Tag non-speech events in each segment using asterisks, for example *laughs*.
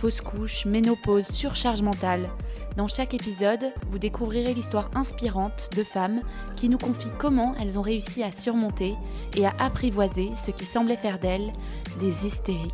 fausse couche, ménopause, surcharge mentale. Dans chaque épisode, vous découvrirez l'histoire inspirante de femmes qui nous confient comment elles ont réussi à surmonter et à apprivoiser ce qui semblait faire d'elles des hystériques.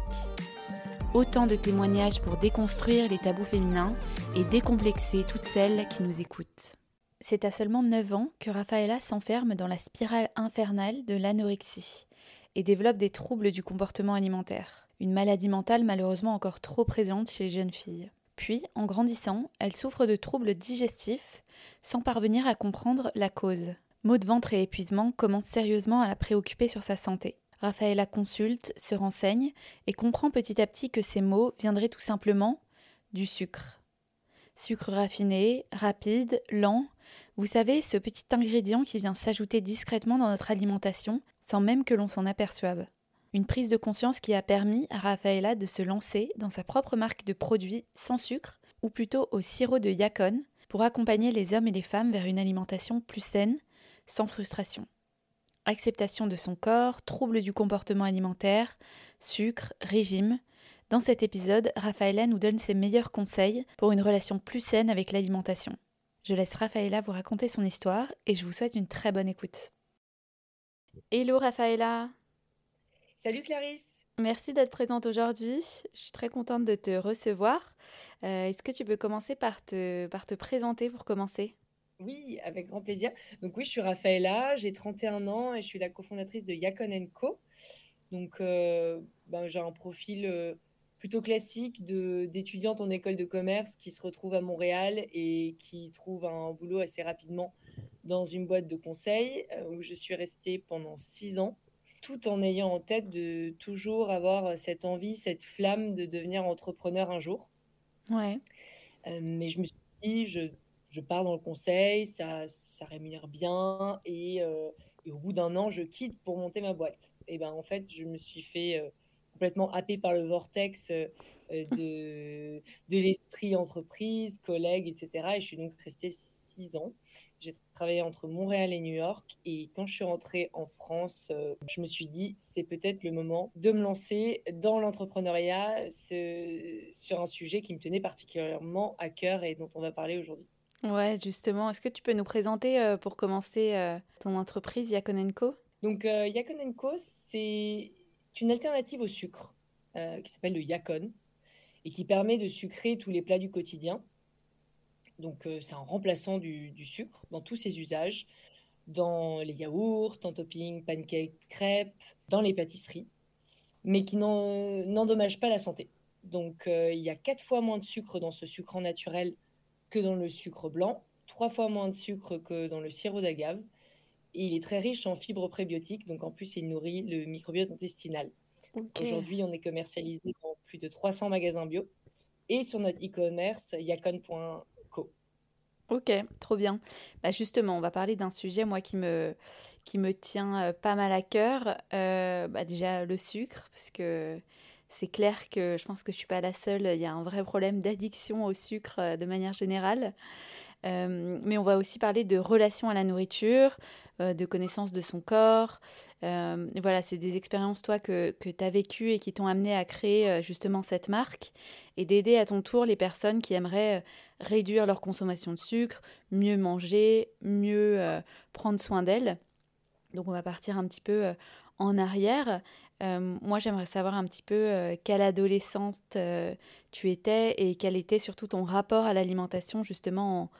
Autant de témoignages pour déconstruire les tabous féminins et décomplexer toutes celles qui nous écoutent. C'est à seulement 9 ans que Rafaela s'enferme dans la spirale infernale de l'anorexie et développe des troubles du comportement alimentaire une maladie mentale malheureusement encore trop présente chez les jeunes filles. Puis, en grandissant, elle souffre de troubles digestifs sans parvenir à comprendre la cause. Maux de ventre et épuisement commencent sérieusement à la préoccuper sur sa santé. Raphaëla consulte, se renseigne et comprend petit à petit que ces maux viendraient tout simplement du sucre. Sucre raffiné, rapide, lent, vous savez, ce petit ingrédient qui vient s'ajouter discrètement dans notre alimentation sans même que l'on s'en aperçoive. Une prise de conscience qui a permis à Rafaela de se lancer dans sa propre marque de produits sans sucre, ou plutôt au sirop de Yacon, pour accompagner les hommes et les femmes vers une alimentation plus saine, sans frustration. Acceptation de son corps, troubles du comportement alimentaire, sucre, régime. Dans cet épisode, Rafaela nous donne ses meilleurs conseils pour une relation plus saine avec l'alimentation. Je laisse Rafaela vous raconter son histoire et je vous souhaite une très bonne écoute. Hello Rafaela Salut Clarisse. Merci d'être présente aujourd'hui. Je suis très contente de te recevoir. Euh, est-ce que tu peux commencer par te, par te présenter pour commencer? Oui, avec grand plaisir. Donc oui, je suis Raphaëla, j'ai 31 ans et je suis la cofondatrice de Yacon Co. Donc euh, ben, j'ai un profil euh, plutôt classique d'étudiante en école de commerce qui se retrouve à Montréal et qui trouve un boulot assez rapidement dans une boîte de conseil où je suis restée pendant six ans tout en ayant en tête de toujours avoir euh, cette envie, cette flamme de devenir entrepreneur un jour. Ouais. Euh, mais je me suis dit, je, je, pars dans le conseil, ça, ça rémunère bien, et, euh, et au bout d'un an, je quitte pour monter ma boîte. Et ben en fait, je me suis fait complètement happé par le vortex *laughs* de, de l'esprit entreprise, collègues, etc. Et je suis donc restée six ans. J'ai travaillé entre Montréal et New York. Et quand je suis rentrée en France, euh, je me suis dit, c'est peut-être le moment de me lancer dans l'entrepreneuriat sur un sujet qui me tenait particulièrement à cœur et dont on va parler aujourd'hui. Ouais, justement. Est-ce que tu peux nous présenter euh, pour commencer euh, ton entreprise Yacon Co? Donc, Co, c'est une alternative au sucre qui s'appelle le Yacon et qui permet de sucrer tous les plats du quotidien donc, euh, c'est un remplaçant du, sucre dans tous ses usages, dans les yaourts, en topping, pancakes, crêpes, dans les pâtisseries, mais qui n'endommage pas la santé. Donc, euh, il y a quatre fois moins de sucre dans ce sucre naturel que dans le sucre blanc, trois fois moins de sucre que dans le sirop d'agave. Et il est très riche en fibres prébiotiques, donc en plus, il nourrit le microbiote intestinal. Aujourd'hui, on est commercialisé dans plus de 300 magasins bio. Et sur notre e-commerce, yacon.com Ok, trop bien. Bah justement, on va parler d'un sujet, moi, qui me, qui me tient euh, pas mal à cœur. Euh, bah déjà, le sucre, parce que c'est clair que je pense que je suis pas la seule. Il y a un vrai problème d'addiction au sucre euh, de manière générale. Mais on va aussi parler de relation à la nourriture, de connaissance de son corps. voilà, c'est des expériences, toi, que, que tu as vécues et qui t'ont amené à créer justement cette marque et d'aider à ton tour les personnes qui aimeraient réduire leur consommation de sucre, mieux manger, mieux euh, prendre soin d'elles. Donc on va partir un petit peu euh, en arrière. Euh, moi, j'aimerais savoir un petit peu quelle adolescente tu étais et quel était surtout ton rapport à l'alimentation justement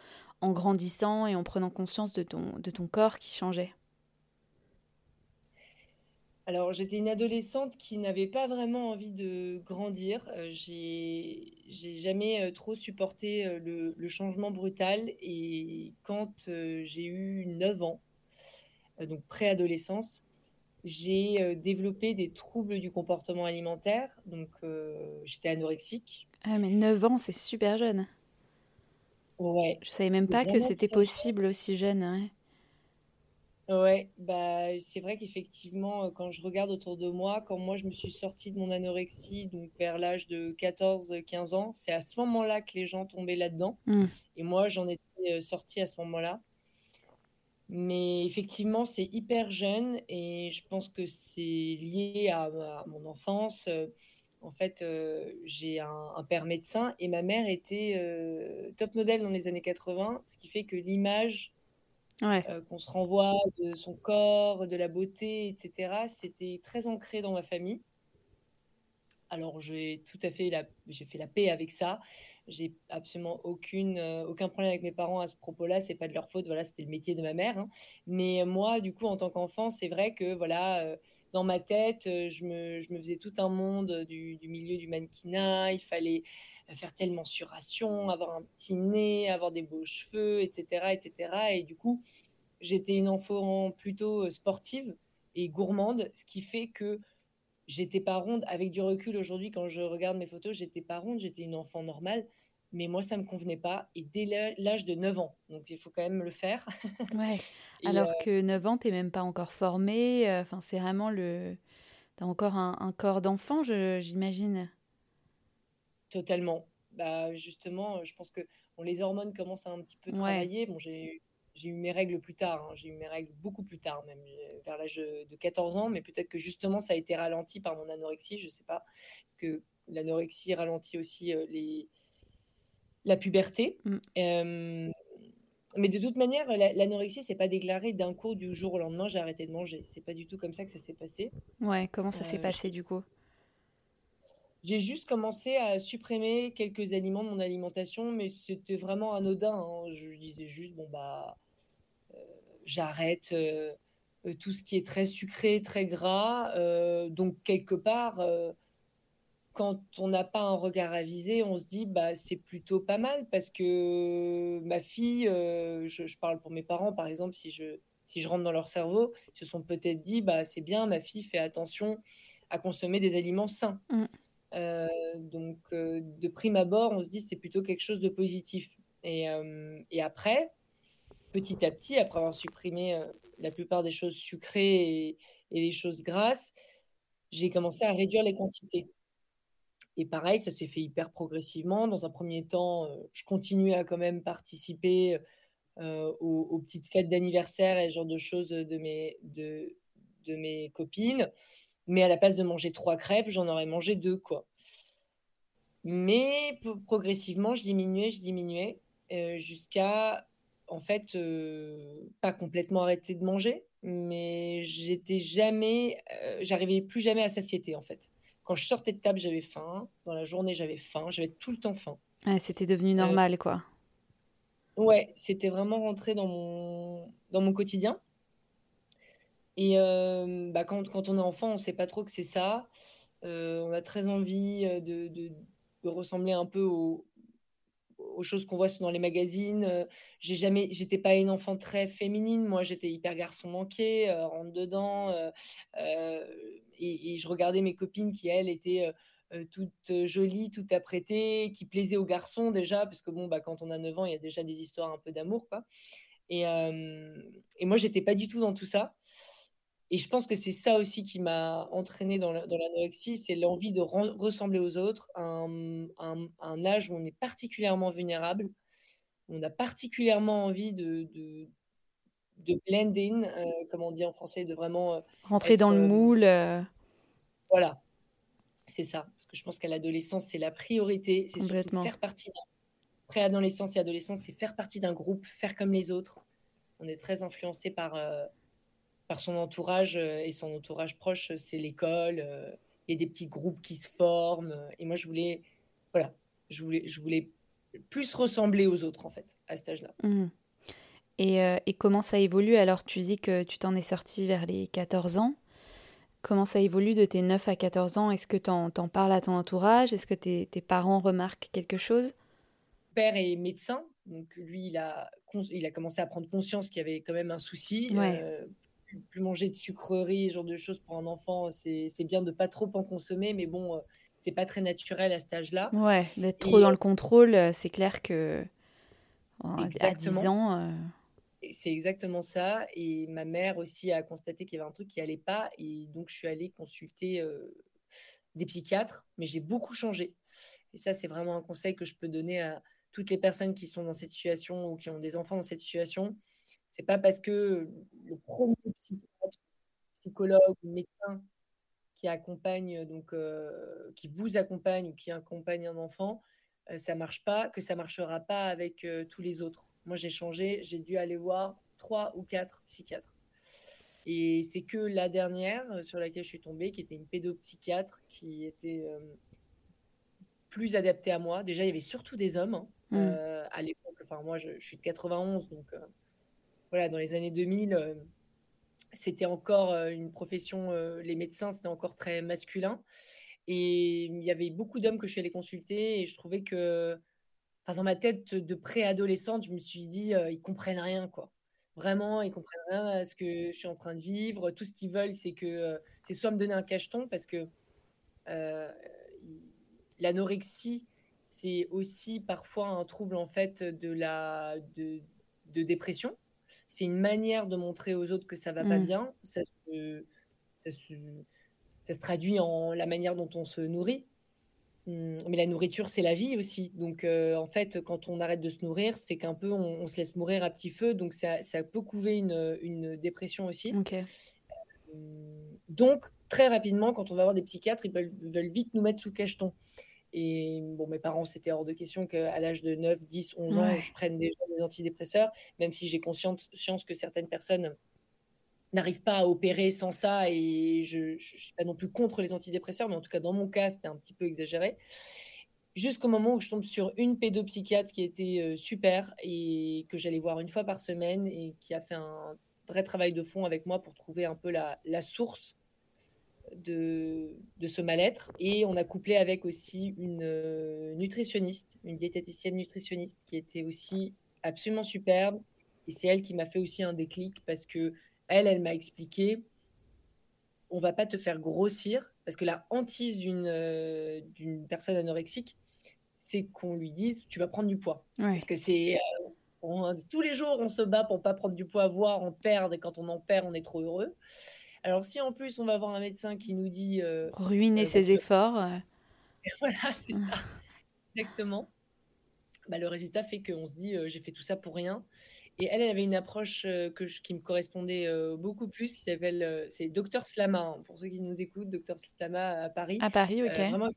en, grandissant et en prenant conscience de ton, de ton corps qui changeait? Alors, j'étais une adolescente qui n'avait pas vraiment envie de grandir. Euh, j'ai, jamais euh, trop supporté euh, le, changement brutal. Et quand j'ai eu 9 ans, donc préadolescence, j'ai développé des troubles du comportement alimentaire. Donc, j'étais anorexique. Ah, mais 9 ans, c'est super jeune. Ouais. Je savais même pas que c'était possible aussi jeune. Ouais. Ouais, bah, c'est vrai qu'effectivement, quand je regarde autour de moi, quand moi je me suis sortie de mon anorexie, donc vers l'âge de 14-15 ans, c'est à ce moment-là que les gens tombaient là-dedans. Mmh. Et moi, j'en étais sortie à ce moment-là. Mais effectivement, c'est hyper jeune et je pense que c'est lié à, mon enfance. En fait, j'ai un, père médecin et ma mère était top modèle dans les années 80, ce qui fait que l'image qu'on se renvoie de son corps, de la beauté, etc., c'était très ancré dans ma famille. Alors j'ai tout à fait la, j'ai fait la paix avec ça. J'ai absolument aucune, euh, aucun problème avec mes parents à ce propos-là. C'est pas de leur faute. Voilà, c'était le métier de ma mère. Hein. Mais moi, du coup, en tant qu'enfant, c'est vrai que voilà, euh, dans ma tête, euh, je me, je me, faisais tout un monde du, du, milieu du mannequinat. Il fallait faire telle mensuration, avoir un petit nez, avoir des beaux cheveux, etc., etc. Et du coup, j'étais une enfant plutôt sportive et gourmande, ce qui fait que j'étais pas ronde. Avec du recul aujourd'hui, quand je regarde mes photos, j'étais pas ronde, j'étais une enfant normale. Mais moi, ça me convenait pas. Et dès l'âge de 9 ans, donc il faut quand même le faire. *laughs* Ouais. Alors euh, que 9 ans, tu n'es même pas encore formée. Euh, enfin, c'est vraiment le. Tu as encore un, corps d'enfant, j'imagine. Totalement. Bah, justement, je pense que bon, les hormones commencent à un petit peu travailler. Bon, j'ai j'ai eu mes règles plus tard. Hein. J'ai eu mes règles beaucoup plus tard, même euh, vers l'âge de 14 ans. Mais peut-être que justement, ça a été ralenti par mon anorexie. Je ne sais pas. Parce que l'anorexie ralentit aussi euh, les... la puberté. Mm. Euh, mais de toute manière, l'anorexie, c'est pas déclaré d'un coup du jour au lendemain, j'ai arrêté de manger. C'est pas du tout comme ça que ça s'est passé. Ouais, comment ça s'est passé du coup? J'ai juste commencé à supprimer quelques aliments de mon alimentation, mais c'était vraiment anodin. Hein. Je disais juste, bon, bah, j'arrête euh, euh, tout ce qui est très sucré, très gras. Euh, donc, quelque part, quand on n'a pas un regard avisé, on se dit bah c'est plutôt pas mal parce que ma fille, je, parle pour mes parents par exemple, si je si je rentre dans leur cerveau, ils se sont peut-être dit bah c'est bien, ma fille fait attention à consommer des aliments sains. Mmh. donc de prime abord, on se dit c'est plutôt quelque chose de positif. Et, et après, petit à petit, après avoir supprimé euh, la plupart des choses sucrées et, les choses grasses, j'ai commencé à réduire les quantités. Et pareil, ça s'est fait hyper progressivement. Dans un premier temps, euh, je continuais à quand même participer euh, aux, petites fêtes d'anniversaire et ce genre de choses de mes, de, mes copines. Mais à la place de manger trois crêpes, j'en aurais mangé deux, quoi. Mais progressivement, je diminuais, je diminuais, jusqu'à en fait, euh, pas complètement arrêté de manger, mais j'étais jamais, euh, j'arrivais plus jamais à satiété en fait. Quand je sortais de table, j'avais faim. Dans la journée, j'avais faim. J'avais tout le temps faim. c'était devenu euh, normal, quoi. Ouais, c'était vraiment rentré dans mon, dans mon quotidien. Et bah, quand, quand, on est enfant, on ne sait pas trop que c'est ça. on a très envie de, de, de ressembler un peu au, aux choses qu'on voit dans les magazines. Euh, j'ai jamais, j'étais pas une enfant très féminine. Moi, j'étais hyper garçon manqué, euh, rentre dedans. Euh, et, je regardais mes copines qui elles étaient toutes jolies, toutes apprêtées, qui plaisaient aux garçons déjà, parce que bon, bah, quand on a 9 ans, il y a déjà des histoires un peu d'amour. Et, et moi, j'étais pas du tout dans tout ça. Et je pense que c'est ça aussi qui m'a entraînée dans l'anorexie, c'est l'envie de ressembler aux autres, un, un, âge où on est particulièrement vulnérable, on a particulièrement envie de, de, de blend in, euh, comme on dit en français, de vraiment... Euh, Rentrer dans le euh, moule. Voilà, c'est ça. Parce que je pense qu'à l'adolescence, c'est la priorité, c'est surtout faire partie d'un... Pré-adolescence et adolescence, c'est faire partie d'un groupe, faire comme les autres. On est très influencé par par son entourage euh, et son entourage proche, c'est l'école. Euh, il y a des petits groupes qui se forment. Euh, et moi, je voulais, voilà, je voulais, je voulais plus ressembler aux autres, en fait, à cet âge-là. Mmh. Et, et, comment ça évolue? Alors, tu dis que tu t'en es sorti vers les 14 ans. Comment ça évolue de tes 9 à 14 ans? Est-ce que tu en, parles à ton entourage? Est-ce que tes, tes, parents remarquent quelque chose? Père est médecin, donc lui, il a, il a commencé à prendre conscience qu'il y avait quand même un souci. Ouais plus, manger de sucreries, ce genre de choses pour un enfant. C'est bien de pas trop en consommer, mais bon, euh, c'est pas très naturel à cet âge-là. Ouais, d'être trop dans le contrôle, euh, c'est clair que à 10 ans. C'est exactement ça. Et ma mère aussi a constaté qu'il y avait un truc qui allait pas. Et donc, je suis allée consulter des psychiatres, mais j'ai beaucoup changé. Et ça, c'est vraiment un conseil que je peux donner à toutes les personnes qui sont dans cette situation ou qui ont des enfants dans cette situation. C'est pas parce que le premier psychiatre, psychologue ou médecin qui accompagne donc euh, qui vous accompagne ou qui accompagne un enfant, euh, ça marche pas, que ça marchera pas avec euh, tous les autres. Moi, j'ai changé, j'ai dû aller voir trois ou quatre psychiatres. Et c'est que la dernière sur laquelle je suis tombée, qui était une pédopsychiatre, qui était plus adaptée à moi. Déjà, il y avait surtout des hommes hein, mmh. à l'époque. Enfin, moi, je, je, suis de 91, donc voilà, dans les années 2000 c'était encore une profession, les médecins, c'était encore très masculin. Et il y avait beaucoup d'hommes que je suis allée consulter et je trouvais que, dans ma tête de préadolescente, je me suis dit, ils comprennent rien, quoi. Vraiment, ils comprennent rien à ce que je suis en train de vivre. Tout ce qu'ils veulent, c'est que, c'est soit me donner un cacheton parce que l'anorexie, c'est aussi parfois un trouble en fait de la de, de dépression c'est une manière de montrer aux autres que ça va pas mmh. bien. Ça se, ça, se, traduit en la manière dont on se nourrit. Mmh, mais la nourriture, c'est la vie aussi. Donc, euh, en fait, quand on arrête de se nourrir, c'est qu'un peu, on, se laisse mourir à petit feu. Donc, ça, ça peut couver une, une dépression aussi. Euh, donc, très rapidement, quand on va voir des psychiatres, ils veulent, veulent vite nous mettre sous cacheton. Et bon, mes parents, c'était hors de question qu'à l'âge de 9, 10, 11 ans, je prenne déjà des antidépresseurs, même si j'ai conscience que certaines personnes n'arrivent pas à opérer sans ça. Et je ne suis pas non plus contre les antidépresseurs, mais en tout cas, dans mon cas, c'était un petit peu exagéré. Jusqu'au moment où je tombe sur une pédopsychiatre qui était euh, super et que j'allais voir une fois par semaine et qui a fait un vrai travail de fond avec moi pour trouver un peu la, la source de, de ce mal-être. Et on a couplé avec aussi une euh, nutritionniste, une diététicienne nutritionniste qui était aussi absolument superbe. Et c'est elle qui m'a fait aussi un déclic parce que elle, elle m'a expliqué on va pas te faire grossir parce que la hantise d'une euh, d'une personne anorexique, c'est qu'on lui dise tu vas prendre du poids. Parce que c'est euh, tous les jours on se bat pour pas prendre du poids, voire en perdre. Et quand on en perd, on est trop heureux. Alors, si en plus on va voir un médecin qui nous dit. Euh, Ruiner euh, ses efforts. Euh. *laughs* voilà, c'est ça. Exactement. Bah, le résultat fait qu'on se dit j'ai fait tout ça pour rien. Et elle, elle avait une approche que qui me correspondait beaucoup plus, qui s'appelle c'est Docteur Slama, hein, pour ceux qui nous écoutent, Docteur Slama à Paris. À Paris, ok. vraiment,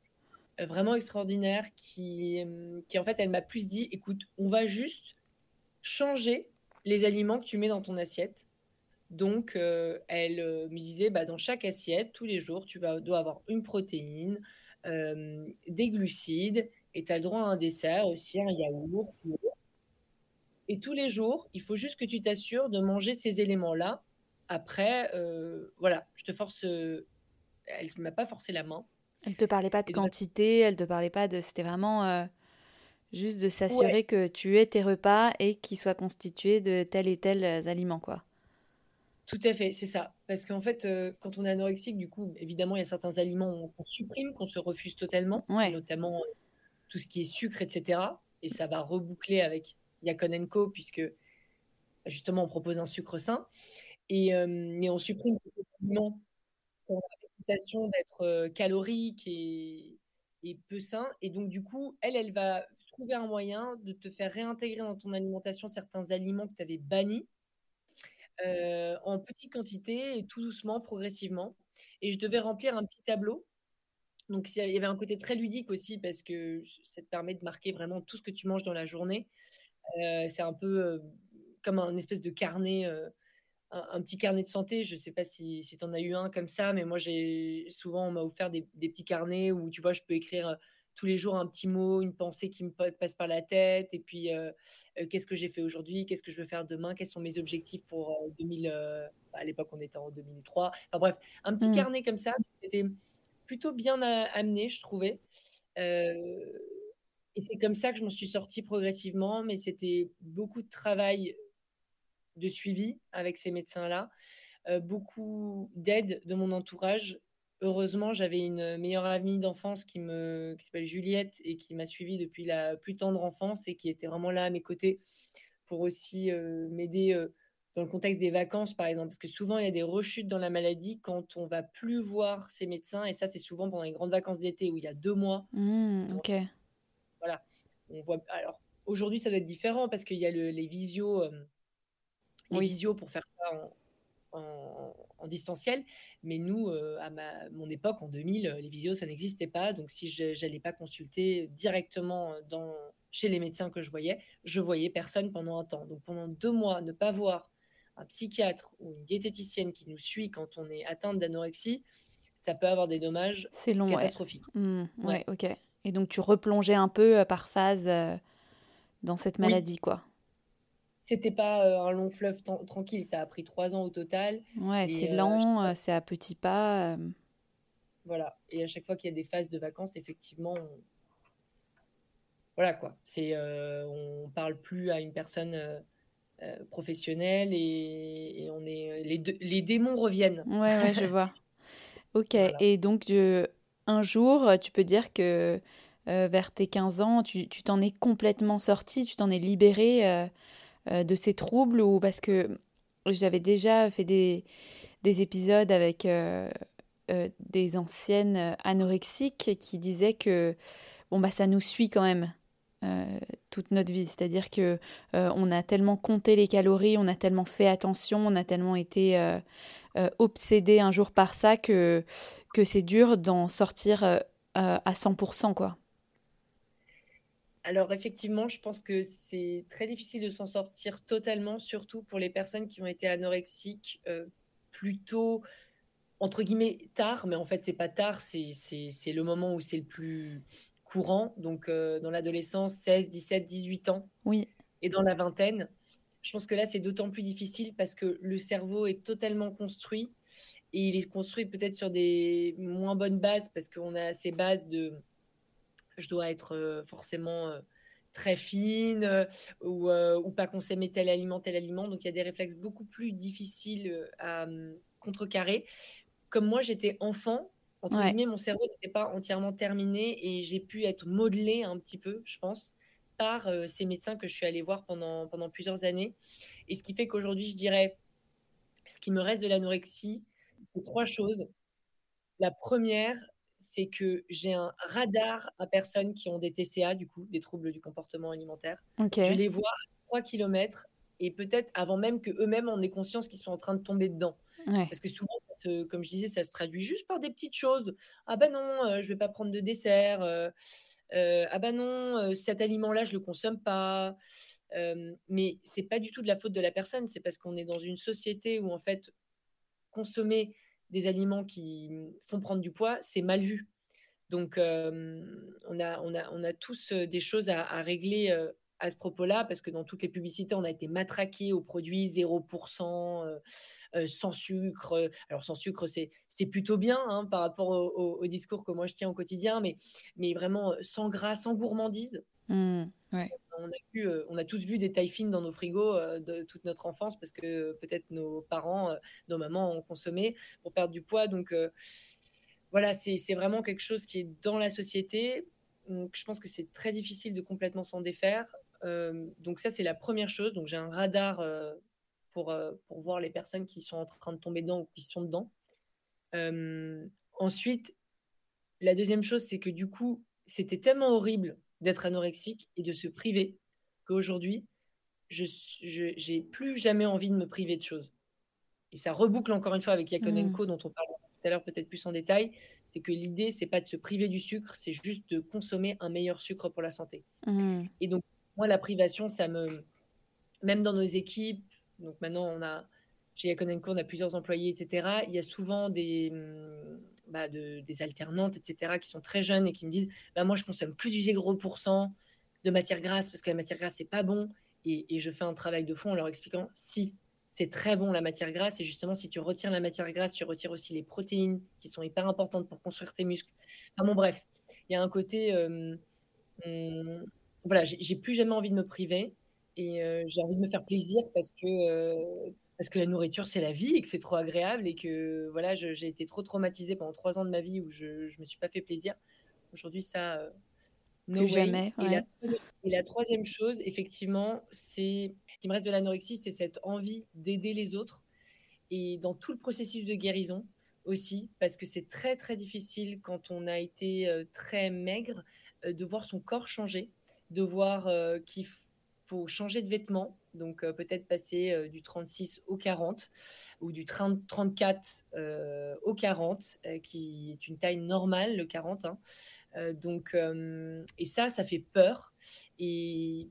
vraiment extraordinaire, qui, qui en fait, elle m'a plus dit écoute, on va juste changer les aliments que tu mets dans ton assiette. Donc, euh, elle euh, me disait, bah, dans chaque assiette, tous les jours, tu vas, dois avoir une protéine, euh, des glucides, et tu as le droit à un dessert aussi, un yaourt. Et tous les jours, il faut juste que tu t'assures de manger ces éléments-là. Après, voilà, je te force. elle ne m'a pas forcé la main. Elle te parlait pas de quantité, elle te parlait pas de. C'était vraiment juste de s'assurer que tu aies tes repas et qu'ils soient constitués de tel et tel aliments, quoi. Tout à fait, c'est ça. Parce qu'en fait, euh, quand on est anorexique, du coup, évidemment, il y a certains aliments qu'on supprime, qu'on se refuse totalement, notamment euh, tout ce qui est sucre, etc. Et ça va reboucler avec Yakon Co, puisque justement, on propose un sucre sain. Et, euh, on supprime ces aliments qui ont la réputation d'être caloriques et, et peu sains. Et donc, du coup, elle, elle va trouver un moyen de te faire réintégrer dans ton alimentation certains aliments que tu avais bannis euh, en petite quantité et tout doucement, progressivement. Et je devais remplir un petit tableau. Donc, il y avait un côté très ludique aussi parce que ça te permet de marquer vraiment tout ce que tu manges dans la journée. Euh, c'est un peu euh, comme un espèce de carnet, un, petit carnet de santé. Je ne sais pas si, tu en as eu un comme ça, mais moi, j'ai souvent, on m'a offert des, des, petits carnets où, tu vois, je peux écrire tous les jours un petit mot, une pensée qui me passe par la tête, et puis euh, euh, qu'est-ce que j'ai fait aujourd'hui, qu'est-ce que je veux faire demain, quels sont mes objectifs pour 2000. Euh, à l'époque, on était en 2003. Enfin bref, un petit mmh. carnet comme ça, c'était plutôt bien amené, je trouvais. et c'est comme ça que je m'en suis sortie progressivement, mais c'était beaucoup de travail de suivi avec ces médecins-là, beaucoup d'aide de mon entourage heureusement, j'avais une meilleure amie d'enfance qui me qui s'appelle Juliette et qui m'a suivie depuis la plus tendre enfance et qui était vraiment là à mes côtés pour aussi, m'aider, dans le contexte des vacances, par exemple. Parce que souvent, il y a des rechutes dans la maladie quand on va plus voir ses médecins et ça, c'est souvent pendant les grandes vacances d'été où il y a deux mois. Mmh, OK. Voilà. On voit alors aujourd'hui, ça doit être différent parce qu'il y a le les visios, les visios pour faire ça en en distanciel. Mais nous, à ma mon époque, en 2000, les visios, ça n'existait pas. Donc si je j'allais pas consulter directement, dans chez les médecins que je voyais, je voyais personne pendant un temps. Donc pendant deux mois, ne pas voir un psychiatre ou une diététicienne qui nous suit quand on est atteinte d'anorexie, ça peut avoir des dommages C'est long, catastrophiques. Mmh, ouais. OK. Et donc tu replongeais un peu, par phase, dans cette maladie, quoi? C'était pas, un long fleuve tranquille, ça a pris trois ans au total. Ouais, c'est lent, c'est à petits pas, Voilà. Et à chaque fois qu'il y a des phases de vacances, effectivement, voilà quoi, c'est, on parle plus à une personne, professionnelle et on est les les démons reviennent. Ouais, ouais, je vois. *laughs* OK. Et donc un jour, tu peux dire que, vers tes 15 ans, tu t'en es complètement sortie, tu t'en es libérée, euh, de ces troubles ou parce que j'avais déjà fait des, des épisodes avec euh, euh, des anciennes anorexiques qui disaient que bon bah ça nous suit quand même toute notre vie. C'est-à-dire que on a tellement compté les calories, on a tellement fait attention, on a tellement été obsédé un jour par ça que, que c'est dur d'en sortir à 100%, quoi. Alors effectivement, je pense que c'est très difficile de s'en sortir totalement, surtout pour les personnes qui ont été anorexiques euh, plutôt entre guillemets tard, mais en fait c'est pas tard, c'est le moment où c'est le plus courant, donc euh, dans l'adolescence, 16, 17, 18 ans. Oui. Et dans la vingtaine, je pense que là c'est d'autant plus difficile parce que le cerveau est totalement construit et il est construit peut-être sur des moins bonnes bases parce qu'on a ces bases de je dois être forcément très fine ou, ou, pas consommer tel aliment, tel aliment. Donc il y a des réflexes beaucoup plus difficiles à mmh, contrecarrer. Comme moi, j'étais enfant, entre guillemets, mon cerveau n'était pas entièrement terminé et j'ai pu être modelée un petit peu, je pense, par ces médecins que je suis allée voir pendant, pendant plusieurs années. Et ce qui fait qu'aujourd'hui, je dirais, ce qui me reste de l'anorexie, c'est trois choses. La première, c'est que j'ai un radar à personnes qui ont des TCA, du coup, des troubles du comportement alimentaire. Je les vois à 3 km et peut-être avant même qu'eux-mêmes en aient conscience qu'ils sont en train de tomber dedans. Parce que souvent, comme je disais, ça se traduit juste par des petites choses. Ah ben non, je euh, je vais pas prendre de dessert. Euh, euh, ah ben non, cet aliment-là, je le consomme pas. mais c'est pas du tout de la faute de la personne. C'est parce qu'on est dans une société où en fait consommer des aliments qui font prendre du poids, c'est mal vu. Donc, on, a, on, a, on a tous des choses à, régler à ce propos-là, parce que dans toutes les publicités, on a été matraqué aux produits 0%, sans sucre. Alors, sans sucre, c'est plutôt bien hein, par rapport au, discours que moi je tiens au quotidien, mais, mais vraiment sans gras, sans gourmandise. Mmh, on, a vu, on a tous vu des tailles fines dans nos frigos de toute notre enfance parce que peut-être nos parents, nos mamans ont consommé pour perdre du poids. Donc voilà, c'est vraiment quelque chose qui est dans la société. Donc je pense que c'est très difficile de complètement s'en défaire. donc ça, c'est la première chose. Donc j'ai un radar pour, pour voir les personnes qui sont en train de tomber dedans ou qui sont dedans. ensuite, la deuxième chose, c'est que du coup, c'était tellement horrible d'être anorexique et de se priver qu'aujourd'hui, je n'ai plus jamais envie de me priver de choses. Et ça reboucle encore une fois avec Yakonenko, mmh. dont on parle tout à l'heure peut-être plus en détail, c'est que l'idée, c'est pas de se priver du sucre, c'est juste de consommer un meilleur sucre pour la santé. Mmh. Et donc, moi, la privation, ça me... Même dans nos équipes, donc maintenant, on a... Chez Yakonenko, on a plusieurs employés, etc. Il y a souvent des, bah, de, des alternantes, etc., qui sont très jeunes et qui me disent bah, Moi, je consomme que du 0% de matière grasse parce que la matière grasse, c'est pas bon. Et, je fais un travail de fond en leur expliquant Si, c'est très bon la matière grasse. Et justement, si tu retires la matière grasse, tu retires aussi les protéines qui sont hyper importantes pour construire tes muscles. Enfin, bon, bref, il y a un côté. Euh, hum, voilà, j'ai plus jamais envie de me priver et euh, j'ai envie de me faire plaisir parce que. Euh, parce que la nourriture, c'est la vie et que c'est trop agréable et que voilà, j'ai été trop traumatisée pendant trois ans de ma vie où je ne me suis pas fait plaisir. Aujourd'hui, ça, euh, no jamais. Et, la, troisième chose, effectivement, c'est qui me reste de l'anorexie, c'est cette envie d'aider les autres et dans tout le processus de guérison aussi, parce que c'est très très difficile quand on a été euh, très maigre euh, de voir son corps changer, de voir qu'il faut changer de vêtements, donc euh, peut-être passer euh, du 36 au 40 ou du 30, 34 euh, au 40, qui est une taille normale, le 40. Hein. donc, et ça, ça fait peur. Et,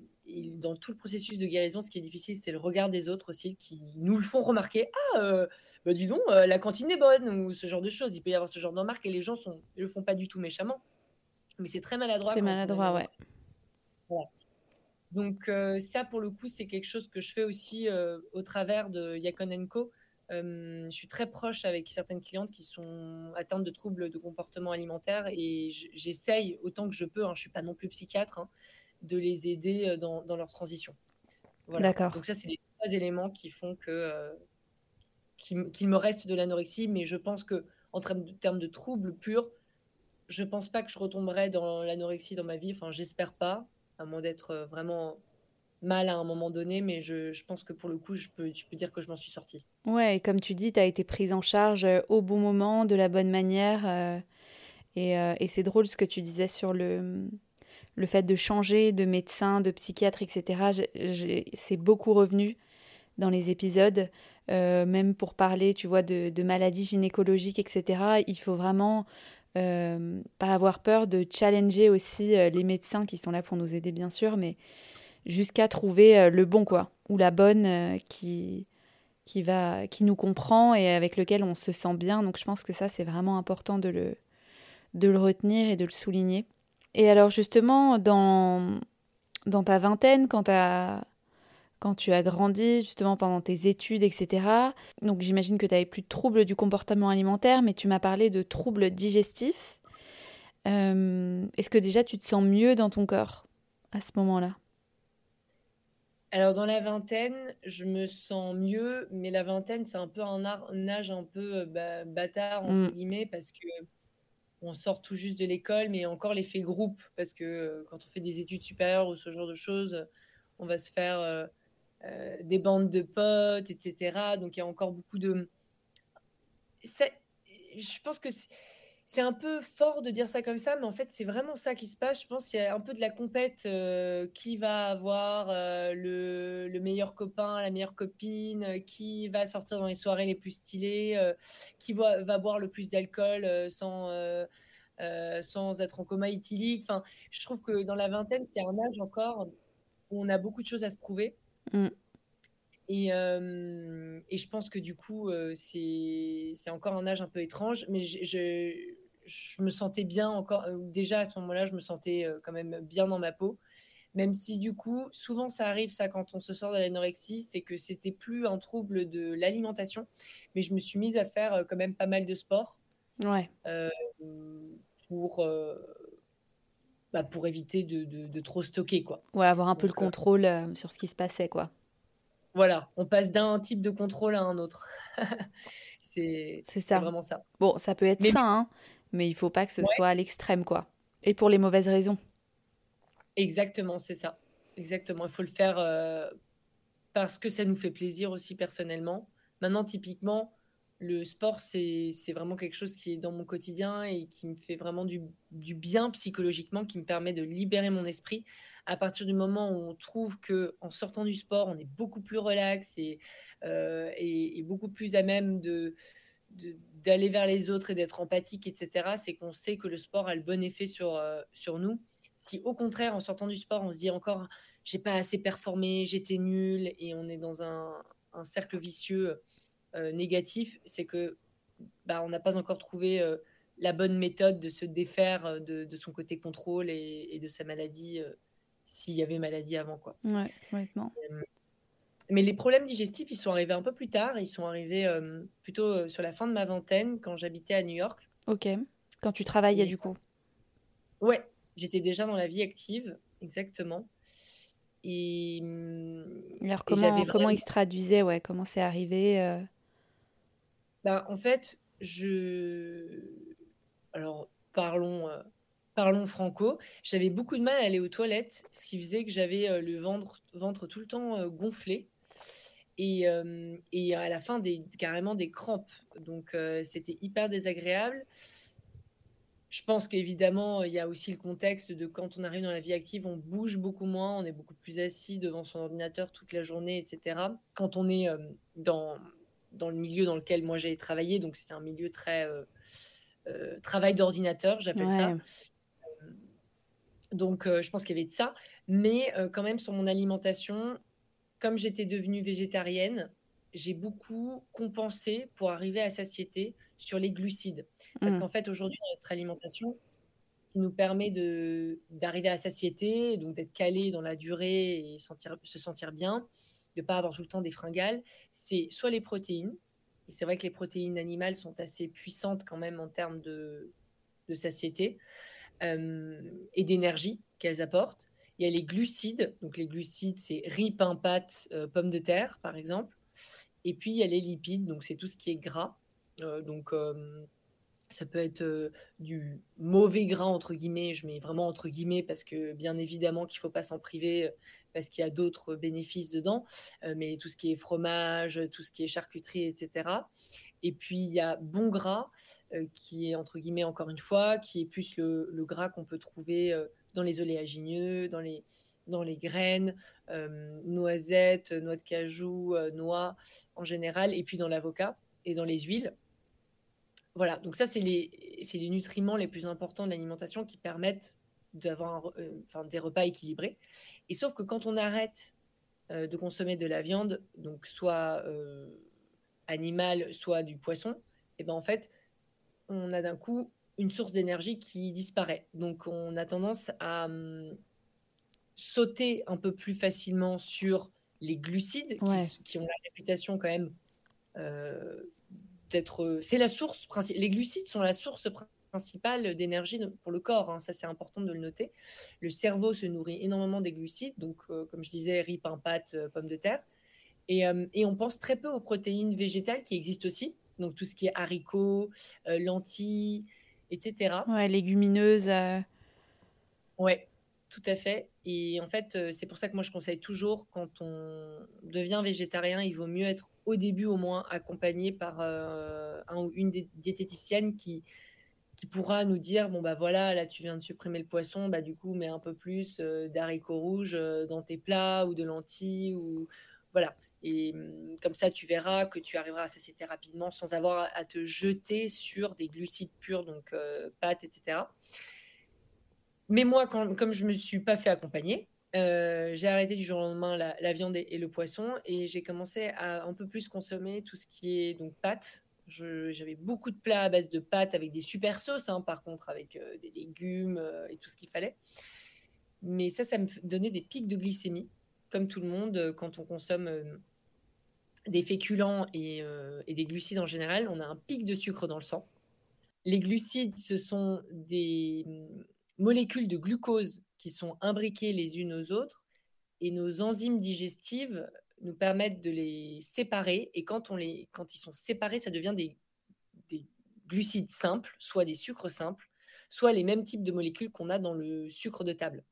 dans tout le processus de guérison, ce qui est difficile, c'est le regard des autres aussi, qui nous le font remarquer. Ah, bah dis donc, la cantine est bonne, ou ce genre de choses. Il peut y avoir ce genre de remarques, et les gens ne le font pas du tout méchamment. Mais c'est très maladroit. C'est maladroit, ouais. Voilà. Donc euh, ça, pour le coup, c'est quelque chose que je fais aussi euh, au travers de Yakon Co. Euh, je suis très proche avec certaines clientes qui sont atteintes de troubles de comportement alimentaire et j'essaye autant que je peux, hein, je ne suis pas non plus psychiatre, hein, de les aider dans, leur transition. D'accord. Donc ça, c'est les trois éléments qui font que qu'il me reste de l'anorexie, mais je pense que en termes de, termes de troubles purs, je pense pas que je retomberai dans l'anorexie dans ma vie. Enfin, j'espère pas à moins d'être euh, vraiment mal à un moment donné, mais je, je, pense que pour le coup, je peux, je peux dire que je m'en suis sortie. Ouais, et comme tu dis, tu as été prise en charge euh, au bon moment, de la bonne manière. Euh, et, et c'est drôle ce que tu disais sur le, le fait de changer de médecin, de psychiatre, etc. C'est beaucoup revenu dans les épisodes, même pour parler, tu vois, de, de maladies gynécologiques, etc. Il faut vraiment euh, pas avoir peur de challenger aussi euh, les médecins qui sont là pour nous aider bien sûr, mais jusqu'à trouver euh, le bon quoi, ou la bonne qui, qui, va, qui nous comprend et avec lequel on se sent bien. Donc je pense que ça c'est vraiment important de le, de le retenir et de le souligner. Et alors justement, dans, dans ta vingtaine, quand tu as quand tu as grandi, justement pendant tes études, etc. Donc j'imagine que tu n'avais plus de troubles du comportement alimentaire, mais tu m'as parlé de troubles digestifs. Euh, est-ce que déjà tu te sens mieux dans ton corps à ce moment-là? Alors dans la vingtaine, je me sens mieux, mais la vingtaine, c'est un peu un, âge un peu euh, bâtard, entre mm. guillemets, parce que on sort tout juste de l'école, mais encore l'effet groupe, parce que euh, quand on fait des études supérieures ou ce genre de choses, on va se faire euh, des bandes de potes, etc. Donc il y a encore beaucoup de... Je pense que c'est un peu fort de dire ça comme ça, mais en fait, c'est vraiment ça qui se passe. Je pense qu'il y a un peu de la compète euh, qui va avoir euh, le, meilleur copain, la meilleure copine, qui va sortir dans les soirées les plus stylées, qui va, va, boire le plus d'alcool sans, sans être en coma éthylique. Enfin, je trouve que dans la vingtaine, c'est un âge encore où on a beaucoup de choses à se prouver. Mm. Et, et, je pense que du coup, c'est encore un âge un peu étrange, mais je, je, me sentais bien encore. déjà à ce moment-là, je me sentais quand même bien dans ma peau. Même si du coup, souvent ça arrive, ça, quand on se sort de l'anorexie, c'est que c'était plus un trouble de l'alimentation, mais je me suis mise à faire quand même pas mal de sport. Ouais. pour, bah, pour éviter de, de, trop stocker, quoi. Ouais, avoir un peu le contrôle sur ce qui se passait, quoi. Voilà, on passe d'un type de contrôle à un autre. *laughs* c'est ça. vraiment ça. Bon, ça peut être ça, hein, mais il faut pas que ce soit à l'extrême, quoi. Et pour les mauvaises raisons. Exactement, c'est ça. Exactement. Il faut le faire euh, parce que ça nous fait plaisir aussi personnellement. Maintenant, typiquement, le sport, c'est vraiment quelque chose qui est dans mon quotidien et qui me fait vraiment du, bien psychologiquement, qui me permet de libérer mon esprit. À partir du moment où on trouve que en sortant du sport, on est beaucoup plus relax et, euh, beaucoup plus à même d'aller vers les autres et d'être empathique, etc., c'est qu'on sait que le sport a le bon effet sur, euh, sur nous. Si au contraire, en sortant du sport, on se dit encore, j'ai pas assez performé, j'étais nul, et on est dans un, cercle vicieux négatif, c'est que bah, on n'a pas encore trouvé euh, la bonne méthode de se défaire euh, de, son côté contrôle et, de sa maladie, s'il y avait maladie avant. Quoi. Ouais, mais les problèmes digestifs, ils sont arrivés un peu plus tard. Ils sont arrivés plutôt sur la fin de ma vingtaine, quand j'habitais à New York. Ok. Quand tu travaillais, du coup Ouais, j'étais déjà dans la vie active, exactement. Et, hum, alors, comment, comment il se traduisait ouais, Comment c'est arrivé euh? Ben, En fait, je. Alors, parlons, euh, parlons franco. J'avais beaucoup de mal à aller aux toilettes, ce qui faisait que j'avais euh, le ventre, ventre tout le temps gonflé. Et, et, à la fin, des, carrément des crampes. Donc, c'était hyper désagréable. Je pense qu'évidemment, il y a aussi le contexte de quand on arrive dans la vie active, on bouge beaucoup moins, on est beaucoup plus assis devant son ordinateur toute la journée, etc. Quand on est euh, dans, dans le milieu dans lequel moi j'ai travaillé, donc c'est un milieu très euh, euh, travail d'ordinateur, j'appelle ça. Donc je pense qu'il y avait de ça. Mais quand même sur mon alimentation, comme j'étais devenue végétarienne, j'ai beaucoup compensé pour arriver à satiété sur les glucides. Parce mmh. qu'en fait, aujourd'hui, notre alimentation, qui nous permet d'arriver à satiété, donc d'être calé dans la durée et sentir, se sentir bien, de ne pas avoir tout le temps des fringales, c'est soit les protéines, et c'est vrai que les protéines animales sont assez puissantes quand même en termes de, satiété euh, et d'énergie qu'elles apportent. Il y a les glucides, donc les glucides, c'est riz, pain, pâte, euh, pommes de terre, par exemple. Et puis, il y a les lipides, donc c'est tout ce qui est gras. Euh, donc, ça peut être euh, du mauvais gras, entre guillemets, je mets vraiment entre guillemets, parce que bien évidemment qu'il ne faut pas s'en priver, parce qu'il y a d'autres bénéfices dedans, mais tout ce qui est fromage, tout ce qui est charcuterie, etc. Et puis, il y a bon gras, qui est, entre guillemets, encore une fois, qui est plus le, gras qu'on peut trouver dans les oléagineux, dans les, dans les graines, euh, noisettes, noix de cajou, euh, noix en général, et puis dans l'avocat et dans les huiles. Voilà, donc ça, c'est les, les nutriments les plus importants de l'alimentation qui permettent d'avoir euh, enfin, des repas équilibrés. Et sauf que quand on arrête de consommer de la viande, donc soit animale, soit du poisson, et ben en fait, on a d'un coup une source d'énergie qui disparaît. Donc on a tendance à, hum, sauter un peu plus facilement sur les glucides qui, ont la réputation quand même euh, d'être. C'est la source principale. Les glucides sont la source principale d'énergie pour le corps. Hein. ça, c'est important de le noter. Le cerveau se nourrit énormément des glucides, donc euh, comme je disais, riz, pain, pâte, euh, pommes de terre. Et, et, on pense très peu aux protéines végétales qui existent aussi. Donc tout ce qui est haricots, lentilles, etc. Ouais, légumineuses. Ouais, tout à fait. Et en fait, euh, c'est pour ça que moi, je conseille toujours, quand on devient végétarien, il vaut mieux être au début au moins accompagné par euh, un ou une diététicienne qui, pourra nous dire, bon, bah voilà, là, tu viens de supprimer le poisson, bah du coup, mets un peu plus euh, d'haricots rouges dans tes plats ou de lentilles. ou Voilà. Et hum, comme ça, tu verras que tu arriveras à satiété rapidement sans avoir à te jeter sur des glucides purs, donc pâtes, etc. Mais moi, comme je ne me suis pas fait accompagner, euh, j'ai arrêté du jour au lendemain la, viande et, le poisson et j'ai commencé à un peu plus consommer tout ce qui est donc pâtes. J'avais beaucoup de plats à base de pâtes avec des super sauces, hein, par contre, avec euh, des légumes euh, et tout ce qu'il fallait. Mais ça, ça me donnait des pics de glycémie, comme tout le monde, quand on consomme des féculents et, et des glucides en général, on a un pic de sucre dans le sang. Les glucides, ce sont des molécules de glucose qui sont imbriquées les unes aux autres et nos enzymes digestives nous permettent de les séparer et quand, on les, quand ils sont séparés, ça devient des, des glucides simples, soit des sucres simples, soit les mêmes types de molécules qu'on a dans le sucre de table.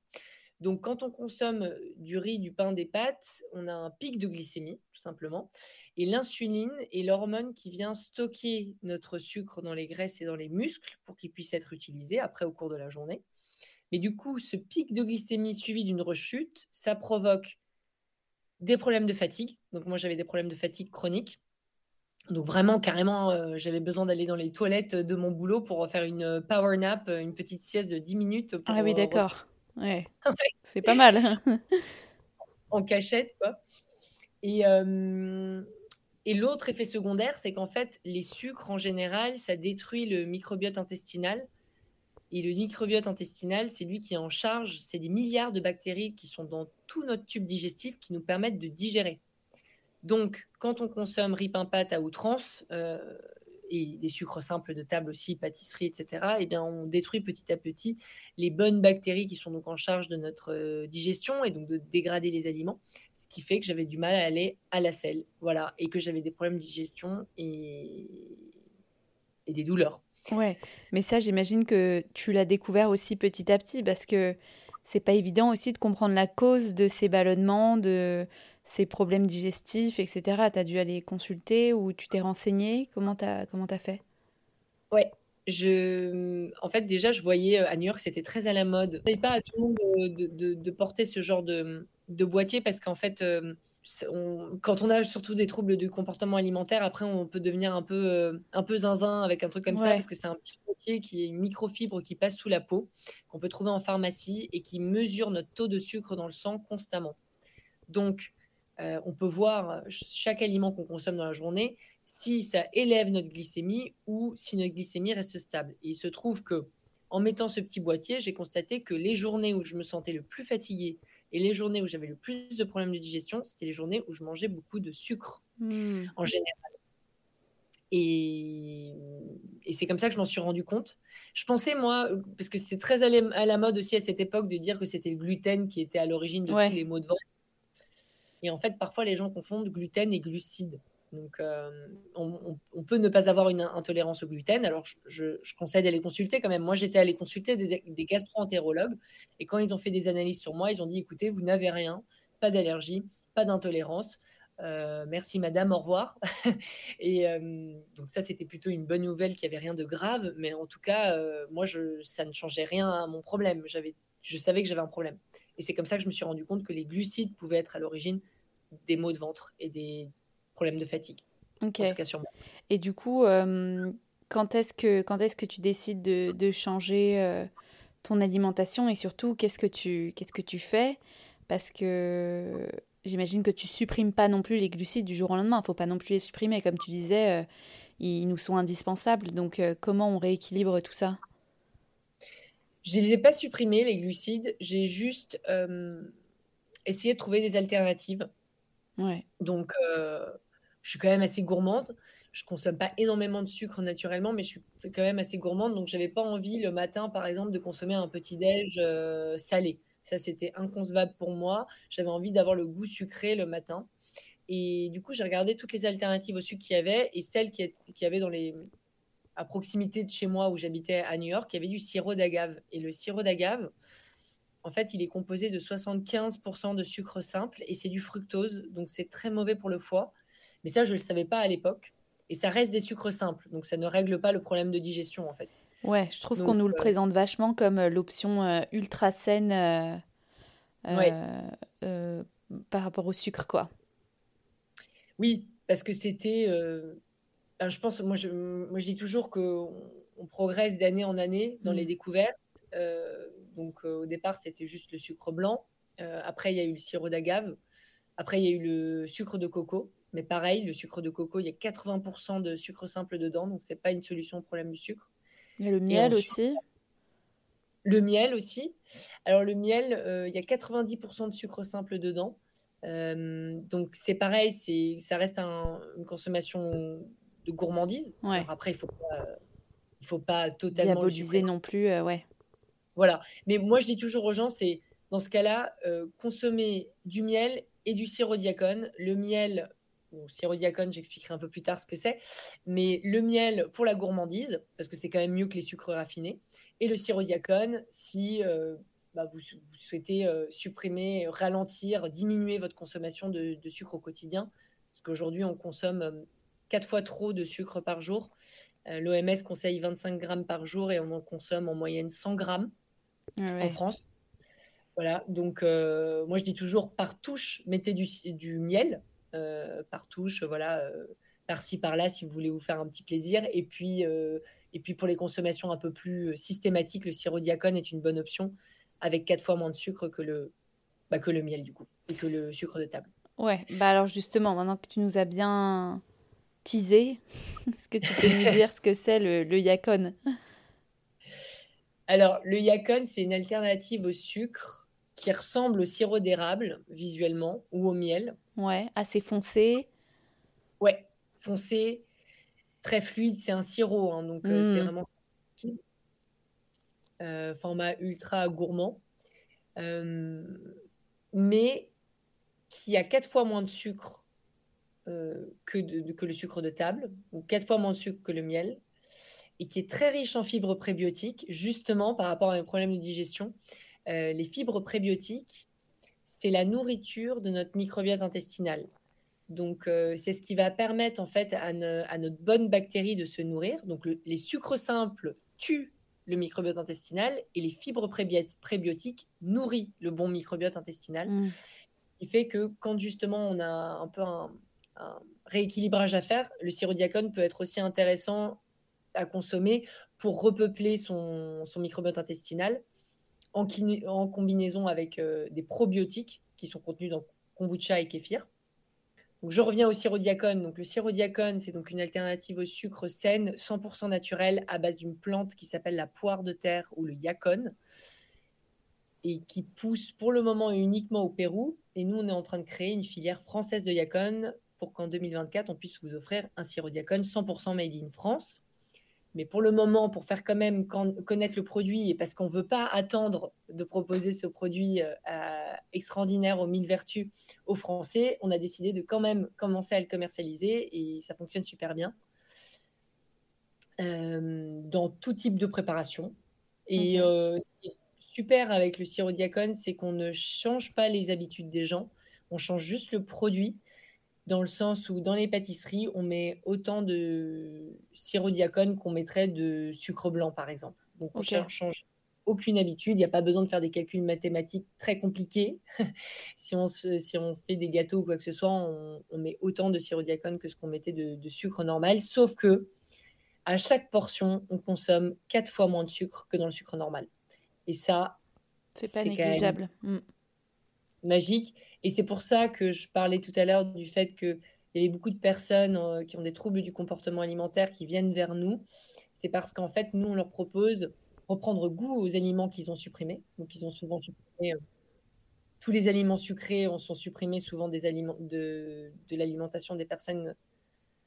Donc quand on consomme du riz, du pain, des pâtes, on a un pic de glycémie, tout simplement. Et l'insuline est l'hormone qui vient stocker notre sucre dans les graisses et dans les muscles pour qu'il puisse être utilisé après au cours de la journée. Mais du coup, ce pic de glycémie suivi d'une rechute, ça provoque des problèmes de fatigue. Donc moi, j'avais des problèmes de fatigue chronique. Donc vraiment, carrément, euh, j'avais besoin d'aller dans les toilettes de mon boulot pour faire une power nap, une petite sieste de 10 minutes. ah oui, d'accord. *laughs* Ouais. C'est pas mal. *laughs* en cachette, quoi. Et, euh, et l'autre effet secondaire, c'est qu'en fait, les sucres, en général, ça détruit le microbiote intestinal. Et le microbiote intestinal, c'est lui qui est en charge, c'est des milliards de bactéries qui sont dans tout notre tube digestif qui nous permettent de digérer. Donc, quand on consomme pâte à outrance, euh, et des sucres simples de table aussi, pâtisserie, etc., eh bien, on détruit petit à petit les bonnes bactéries qui sont donc en charge de notre euh, digestion et donc de dégrader les aliments, ce qui fait que j'avais du mal à aller à la selle, voilà, et que j'avais des problèmes de digestion et des douleurs. Ouais, mais ça, j'imagine que tu l'as découvert aussi petit à petit parce que c'est pas évident aussi de comprendre la cause de ces ballonnements, de ces problèmes digestifs, etc. Tu as dû aller consulter ou tu t'es renseigné? Comment tu as, comment as fait? Ouais, je... en fait, déjà, je voyais euh, à New York, c'était très à la mode. Je pas à tout le monde de, de, porter ce genre de, de boîtier parce qu'en fait, euh, quand on a surtout des troubles du comportement alimentaire, après, on peut devenir un peu, euh, un peu zinzin avec un truc comme ça, parce que c'est un petit boîtier qui est une microfibre qui passe sous la peau, qu'on peut trouver en pharmacie et qui mesure notre taux de sucre dans le sang constamment. Donc, euh, on peut voir chaque aliment qu'on consomme dans la journée si ça élève notre glycémie ou si notre glycémie reste stable. Et il se trouve que en mettant ce petit boîtier, j'ai constaté que les journées où je me sentais le plus fatiguée et les journées où j'avais le plus de problèmes de digestion, c'était les journées où je mangeais beaucoup de sucre hmm. en général. Et, c'est comme ça que je m'en suis rendu compte. Je pensais, moi, parce que c'était très à la mode aussi à cette époque de dire que c'était le gluten qui était à l'origine de tous les maux de ventre. Et en fait, parfois, les gens confondent gluten et glucides. Donc, euh, on, peut ne pas avoir une intolérance au gluten. Alors, je, conseille d'aller consulter quand même. Moi, j'étais allé consulter des, des gastro-entérologues. Et quand ils ont fait des analyses sur moi, ils ont dit écoutez, vous n'avez rien, pas d'allergie, pas d'intolérance. Euh, merci madame, au revoir. *laughs* et euh, donc ça, c'était plutôt une bonne nouvelle qu'il n'y avait rien de grave. Mais en tout cas, moi, ça ne changeait rien à mon problème. Je savais que j'avais un problème. Et c'est comme ça que je me suis rendu compte que les glucides pouvaient être à l'origine des maux de ventre et des problèmes de fatigue. Ok. Et du coup, euh, quand est-ce que, quand est-ce que tu décides de, de changer euh, ton alimentation et surtout qu'est-ce que tu, qu'est-ce que tu fais? Parce que j'imagine que tu supprimes pas non plus les glucides du jour au lendemain. Il faut pas non plus les supprimer. Comme tu disais, euh, ils nous sont indispensables. Donc, comment on rééquilibre tout ça? Je ne les ai pas supprimés, les glucides. J'ai juste essayé de trouver des alternatives. Ouais. Donc, je suis quand même assez gourmande. Je consomme pas énormément de sucre naturellement, mais je suis quand même assez gourmande. Donc, j'avais pas envie le matin, par exemple, de consommer un petit déj euh, salé. Ça, c'était inconcevable pour moi. J'avais envie d'avoir le goût sucré le matin. Et du coup, j'ai regardé toutes les alternatives au sucre qu'il y avait et celles qui, qui avaient dans les à proximité de chez moi où j'habitais à New York, il y avait du sirop d'agave. Et le sirop d'agave, en fait, il est composé de 75% de sucre simple et c'est du fructose. Donc, c'est très mauvais pour le foie. Mais ça, je ne le savais pas à l'époque. Et ça reste des sucres simples, donc ça ne règle pas le problème de digestion en fait. Ouais, je trouve qu'on nous le euh, présente vachement comme euh, l'option euh, ultra saine par rapport au sucre, quoi. Oui, parce que c'était. je pense, moi je, moi je dis toujours qu'on on progresse d'année en année dans les mm. découvertes. donc au départ, c'était juste le sucre blanc. après, il y a eu le sirop d'agave. Après, il y a eu le sucre de coco. Mais pareil, le sucre de coco, il y a 80% de sucre simple dedans, donc c'est pas une solution au problème du sucre. Et le miel aussi? Le miel aussi. Alors le miel, euh, il y a 90% de sucre simple dedans. Euh, donc c'est pareil, c'est, ça reste une consommation de gourmandise. après, il faut pas, il faut pas totalement diaboliser non plus, euh, ouais. Voilà. Mais moi, je dis toujours aux gens, c'est dans ce cas-là, consommer du miel et du sirop diacone. Le miel, ou sirop diacone, j'expliquerai un peu plus tard ce que c'est. Mais le miel pour la gourmandise, parce que c'est quand même mieux que les sucres raffinés. Et le sirop diacone si euh, bah, vous, souhaitez euh, supprimer, ralentir, diminuer votre consommation de, sucre au quotidien. Parce qu'aujourd'hui, on consomme euh, quatre fois trop de sucre par jour. L'OMS conseille 25 grammes par jour et on en consomme en moyenne 100 grammes ah en France. Voilà, donc moi je dis toujours par touche, mettez du, du miel, par touche, voilà, euh, par-ci par-là, si vous voulez vous faire un petit plaisir. Et puis, euh, et puis pour les consommations un peu plus systématiques, le sirop diacone est une bonne option avec quatre fois moins de sucre que le, bah, que le miel du coup et que le sucre de table. Ouais, bah alors justement, maintenant que tu nous as bien teasé, *laughs* est-ce que tu peux nous dire ce que c'est le, le yacon Alors, le yacon, c'est une alternative au sucre qui ressemble au sirop d'érable visuellement ou au miel. Ouais, assez foncé. Ouais, foncé, très fluide, c'est un sirop, hein, donc c'est mmh. vraiment format ultra gourmand, mais qui a quatre fois moins de sucre que, que le sucre de table, ou quatre fois moins de sucre que le miel, et qui est très riche en fibres prébiotiques, justement par rapport à un problème de digestion. Les fibres prébiotiques, c'est la nourriture de notre microbiote intestinal. Donc, c'est ce qui va permettre en fait à, notre bonne bactérie de se nourrir. Donc, les sucres simples tuent le microbiote intestinal et les fibres prébiotiques nourrissent le bon microbiote intestinal. Mmh. Ce qui fait que quand justement on a un peu un, rééquilibrage à faire, le sirop diacone peut être aussi intéressant à consommer pour repeupler son, microbiote intestinal en, combinaison avec des probiotiques qui sont contenus dans kombucha et kéfir je reviens au sirop diacone. Donc, le sirop diacone, c'est donc une alternative au sucre saine, 100% naturel, à base d'une plante qui s'appelle la poire de terre ou le yacone, et qui pousse pour le moment uniquement au Pérou. Et nous, on est en train de créer une filière française de yacone pour qu'en 2024, on puisse vous offrir un sirop diacone 100% made in France. Mais pour le moment, pour faire quand même connaître le produit et parce qu'on ne veut pas attendre de proposer ce produit euh, extraordinaire aux mille vertus aux Français, on a décidé de quand même commencer à le commercialiser et ça fonctionne super bien. Euh, dans tout type de préparation. Et euh, ce qui est super avec le sirop diacone, c'est qu'on ne change pas les habitudes des gens, on change juste le produit dans le sens où dans les pâtisseries, on met autant de sirop diacone qu'on mettrait de sucre blanc, par exemple. Donc, on ne change aucune habitude. Il n'y a pas besoin de faire des calculs mathématiques très compliqués. *laughs* si, on si on fait des gâteaux ou quoi que ce soit, on, met autant de sirop diacone que ce qu'on mettait de, sucre normal. Sauf que à chaque portion, on consomme quatre fois moins de sucre que dans le sucre normal. Et ça, c'est pas négligeable. Mm. Magique. Et c'est pour ça que je parlais tout à l'heure du fait qu'il y avait beaucoup de personnes euh, qui ont des troubles du comportement alimentaire qui viennent vers nous. C'est parce qu'en fait, nous, on leur propose reprendre goût aux aliments qu'ils ont supprimés. Donc, ils ont souvent supprimé euh, tous les aliments sucrés, on sont supprimés souvent des aliments de, de l'alimentation des personnes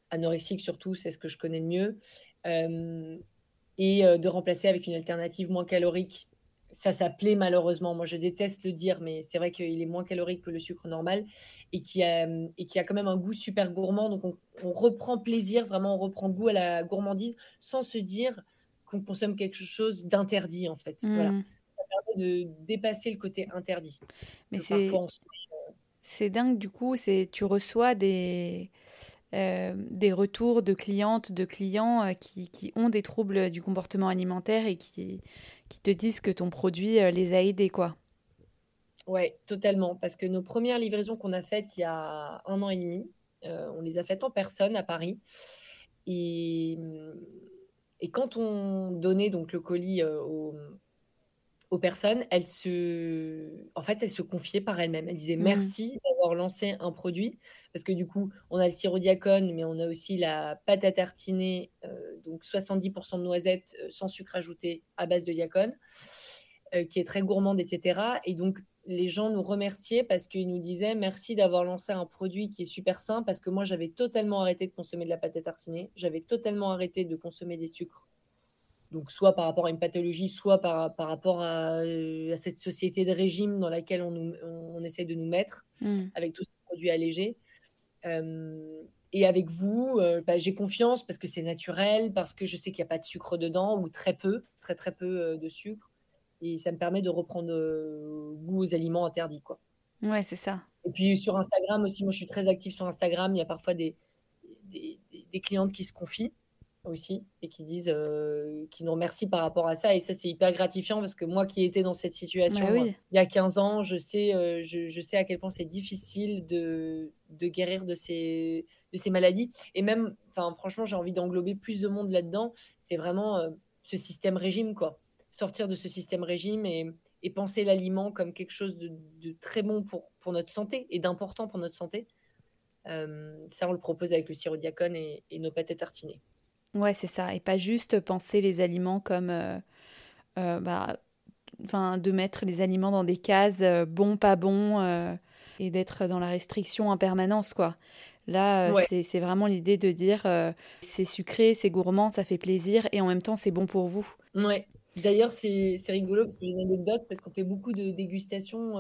anorexiques, surtout, c'est ce que je connais de mieux. Euh, et de remplacer avec une alternative moins calorique ça s'appelait malheureusement, moi je déteste le dire, mais c'est vrai qu'il est moins calorique que le sucre normal et qui a, et qui a quand même un goût super gourmand. Donc on, reprend plaisir, vraiment on reprend goût à la gourmandise sans se dire qu'on consomme quelque chose d'interdit en fait. Voilà. Mmh. Ça permet de dépasser le côté interdit. Mais c'est c'est dingue du coup, c'est tu reçois des euh, des retours de clientes, de clients euh, qui, qui, ont des troubles du comportement alimentaire et qui, qui te disent que ton produit euh, les a aidés, quoi. Ouais, totalement. Parce que nos premières livraisons qu'on a faites il y a un an et demi, euh, on les a faites en personne à Paris. Et, et quand on donnait donc le colis euh, aux, aux, personnes, elles se, en fait, elles se confiaient par elles-mêmes. Elles disaient mmh. merci d'avoir lancé un produit. Parce que du coup, on a le sirop diacone, mais on a aussi la pâte à tartiner, donc 70% de noisettes sans sucre ajouté à base de diacone, qui est très gourmande, etc. Et donc, les gens nous remerciaient parce qu'ils nous disaient merci d'avoir lancé un produit qui est super sain parce que moi, j'avais totalement arrêté de consommer de la pâte à tartiner, j'avais totalement arrêté de consommer des sucres. Donc, soit par rapport à une pathologie, soit par, par rapport à, cette société de régime dans laquelle on, nous, on, essaie de nous mettre mmh. avec tous ces produits allégés et avec vous, bah, j'ai confiance parce que c'est naturel, parce que je sais qu'il n'y a pas de sucre dedans ou très peu, très très peu de sucre. Et ça me permet de reprendre goût aux aliments interdits. Quoi. Ouais, c'est ça. Et puis sur Instagram aussi, moi je suis très active sur Instagram. Il y a parfois des, des, des clientes qui se confient aussi et qui disent, euh, qui nous remercient par rapport à ça. Et ça, c'est hyper gratifiant parce que moi qui étais dans cette situation bah il y a 15 ans, je sais, euh, je, sais à quel point c'est difficile de, de, guérir de ces, de ces maladies. Et même, enfin, franchement, j'ai envie d'englober plus de monde là-dedans. C'est vraiment euh, ce système régime, quoi. Sortir de ce système régime et, et penser l'aliment comme quelque chose de, de, très bon pour, pour notre santé et d'important pour notre santé. ça, on le propose avec le sirop diacone et, et nos pâtes tartinées. Ouais, c'est ça. Et pas juste penser les aliments comme. Euh, euh, bah, enfin, de mettre les aliments dans des cases euh, bon, pas bon, et d'être dans la restriction en permanence, quoi. Là, c'est vraiment l'idée de dire c'est sucré, c'est gourmand, ça fait plaisir et en même temps c'est bon pour vous. Ouais. D'ailleurs, c'est rigolo parce que j'ai une anecdote parce qu'on fait beaucoup de dégustations.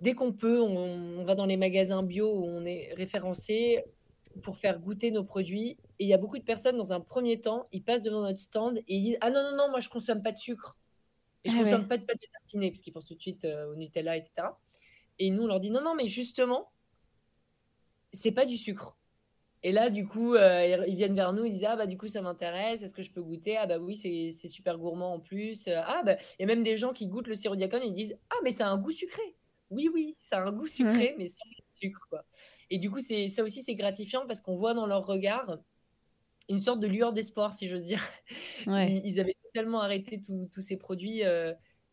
dès qu'on peut, on, va dans les magasins bio où on est référencé pour faire goûter nos produits. Et il y a beaucoup de personnes, dans un premier temps, ils passent devant notre stand et ils disent Ah non, non, non, moi je consomme pas de sucre. Et je ne ah consomme pas de pâte tartinée, parce qu'ils pensent tout de suite au Nutella, etc. Et nous, on leur dit Non, non, mais justement, c'est pas du sucre. Et là, du coup, euh, ils viennent vers nous, ils disent Ah, bah, du coup, ça m'intéresse, est-ce que je peux goûter? Ah, bah oui, c'est super gourmand en plus. Ah, bah, il y a même des gens qui goûtent le sirop diacone et ils disent Ah, mais ça a un goût sucré. Oui, oui, ça a un goût sucré, mais sans sucre, quoi. Et du coup, ça aussi, c'est gratifiant parce qu'on voit dans leur regard une sorte de lueur d'espoir, si j'ose dire. Ils, avaient tellement arrêté tous ces produits. Euh,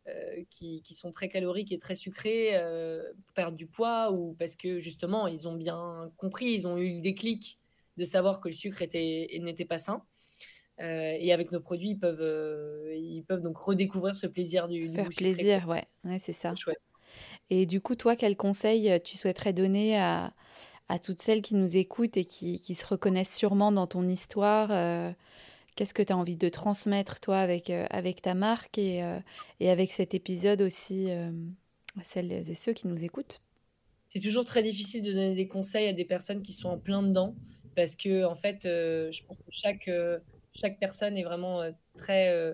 euh, qui, sont très caloriques et très sucrés euh, pour perdre du poids ou parce que justement ils ont bien compris, ils ont eu le déclic de savoir que le sucre était, n'était pas sain. Euh, et avec nos produits, ils peuvent, ils peuvent donc redécouvrir ce plaisir du, faire plaisir, ouais, ouais c'est ça. Et du coup, toi, quel conseil tu souhaiterais donner à, toutes celles qui nous écoutent et qui, se reconnaissent sûrement dans ton histoire Qu'est-ce que tu as envie de transmettre, toi, avec, euh, ta marque et, euh, avec cet épisode aussi euh, à celles et ceux qui nous écoutent? C'est toujours très difficile de donner des conseils à des personnes qui sont en plein dedans parce que, en fait, je pense que chaque, chaque personne est vraiment très,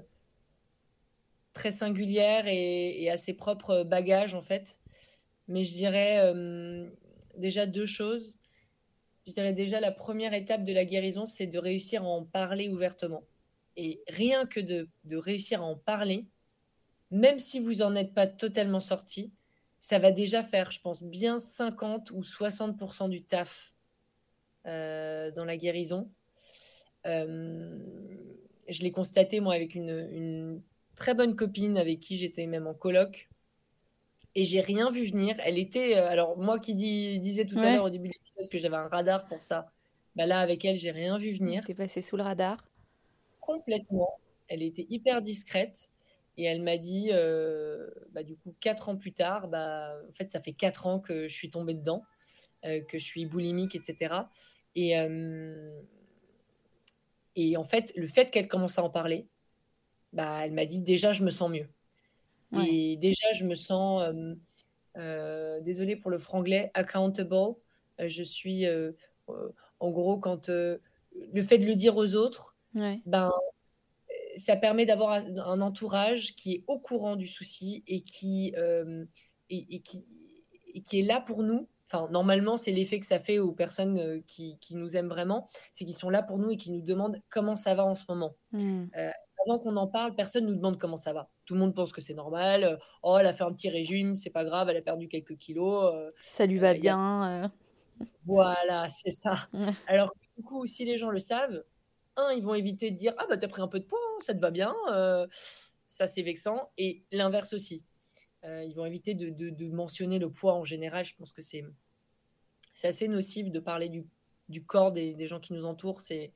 très singulière et, et, a ses propres bagages, en fait. Mais je dirais déjà deux choses je dirais déjà la première étape de la guérison, c'est de réussir à en parler ouvertement. Et rien que de, réussir à en parler, même si vous n'en êtes pas totalement sorti, ça va déjà faire, je pense, bien 50 ou 60% du taf euh, dans la guérison. Euh, je l'ai constaté, moi, avec une, une, très bonne copine avec qui j'étais même en colloque et j'ai rien vu venir. Elle était. Euh, alors, moi qui disais tout à l'heure au début de l'épisode que j'avais un radar pour ça, bah là, avec elle, j'ai rien vu venir. T'es passé sous le radar Complètement. Elle était hyper discrète. Et elle m'a dit, euh, bah, du coup, quatre ans plus tard, bah, en fait, ça fait quatre ans que je suis tombée dedans, euh, que je suis boulimique, etc. Et, et en fait, le fait qu'elle commence à en parler, bah, elle m'a dit, déjà, je me sens mieux. Et déjà, je me sens, euh, euh, désolée pour le franglais, accountable. Euh, je suis, en gros, quand le fait de le dire aux autres, ben, ça permet d'avoir un entourage qui est au courant du souci et qui, et, qui, et qui est là pour nous. Enfin, normalement, c'est l'effet que ça fait aux personnes qui, qui nous aiment vraiment, c'est qu'ils sont là pour nous et qui nous demandent comment ça va en ce moment. Mmh avant qu'on en parle, personne nous demande comment ça va. Tout le monde pense que c'est normal. Euh, oh, elle a fait un petit régime, c'est pas grave, elle a perdu quelques kilos. Euh, ça lui va euh, bien. Voilà, c'est ça. Alors, du coup, si les gens le savent, un, ils vont éviter de dire Ah, bah, t'as pris un peu de poids, hein, ça te va bien. ça, c'est vexant. Et l'inverse aussi. ils vont éviter de, mentionner le poids en général. Je pense que c'est assez nocif de parler du, du corps des, des, gens qui nous entourent. C'est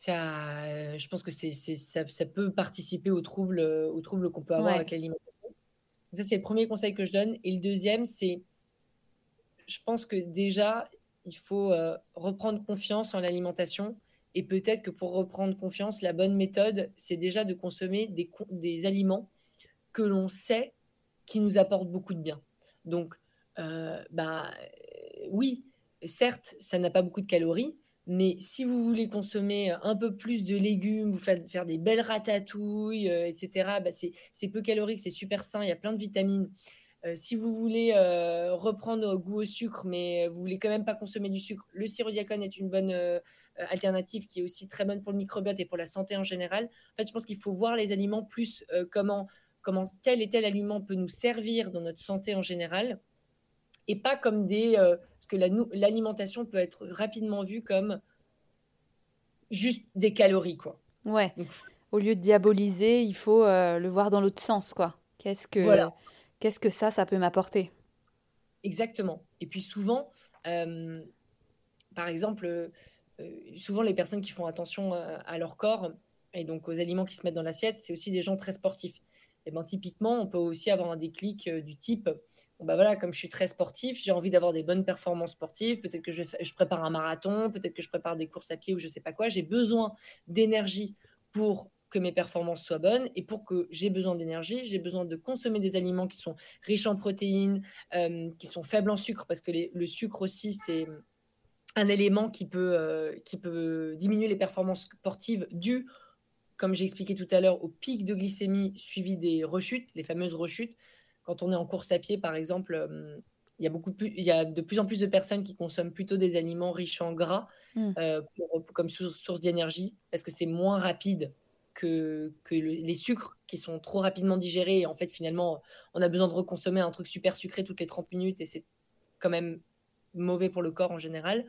ça, je pense que c'est, ça, ça, peut participer aux troubles, aux troubles qu'on peut avoir avec l'alimentation. Ça, c'est le premier conseil que je donne. Et le deuxième, c'est, je pense que déjà, il faut euh, reprendre confiance en l'alimentation. Et peut-être que pour reprendre confiance, la bonne méthode, c'est déjà de consommer des, des aliments que l'on sait qui nous apportent beaucoup de bien. Donc, euh, bah, oui, certes, ça n'a pas beaucoup de calories, mais si vous voulez consommer un peu plus de légumes, vous faites faire des belles ratatouilles, euh, etc., bah c'est peu calorique, c'est super sain, il y a plein de vitamines. Euh, si vous voulez euh, reprendre goût au sucre, mais vous voulez quand même pas consommer du sucre, le sirop diacone est une bonne alternative qui est aussi très bonne pour le microbiote et pour la santé en général. En fait, je pense qu'il faut voir les aliments plus comment, comment tel et tel aliment peut nous servir dans notre santé en général et pas comme des que l'alimentation peut être rapidement vue comme juste des calories, quoi. Ouais. Au lieu de diaboliser, il faut euh, le voir dans l'autre sens, quoi. Qu'est-ce que, qu'est-ce que ça, ça peut m'apporter? Exactement. Et puis souvent, euh, par exemple, euh, souvent les personnes qui font attention à, leur corps et donc aux aliments qui se mettent dans l'assiette, c'est aussi des gens très sportifs. Et ben, typiquement, on peut aussi avoir un déclic du type bah voilà, comme je suis très sportif, j'ai envie d'avoir des bonnes performances sportives. Peut-être que je, prépare un marathon, peut-être que je prépare des courses à pied ou je sais pas quoi. J'ai besoin d'énergie pour que mes performances soient bonnes. Et pour que j'ai besoin d'énergie, j'ai besoin de consommer des aliments qui sont riches en protéines, euh, qui sont faibles en sucre, parce que le sucre aussi, c'est un élément qui peut, euh, qui peut diminuer les performances sportives dues, comme j'ai expliqué tout à l'heure, au pic de glycémie suivi des rechutes, les fameuses rechutes. Quand on est en course à pied, par exemple, euh, il y, a beaucoup plus, il y a de plus en plus de personnes qui consomment plutôt des aliments riches en gras mmh. comme source d'énergie, parce que c'est moins rapide que, les sucres qui sont trop rapidement digérés. Et en fait, finalement, on a besoin de reconsommer un truc super sucré toutes les 30 minutes et c'est quand même mauvais pour le corps en général.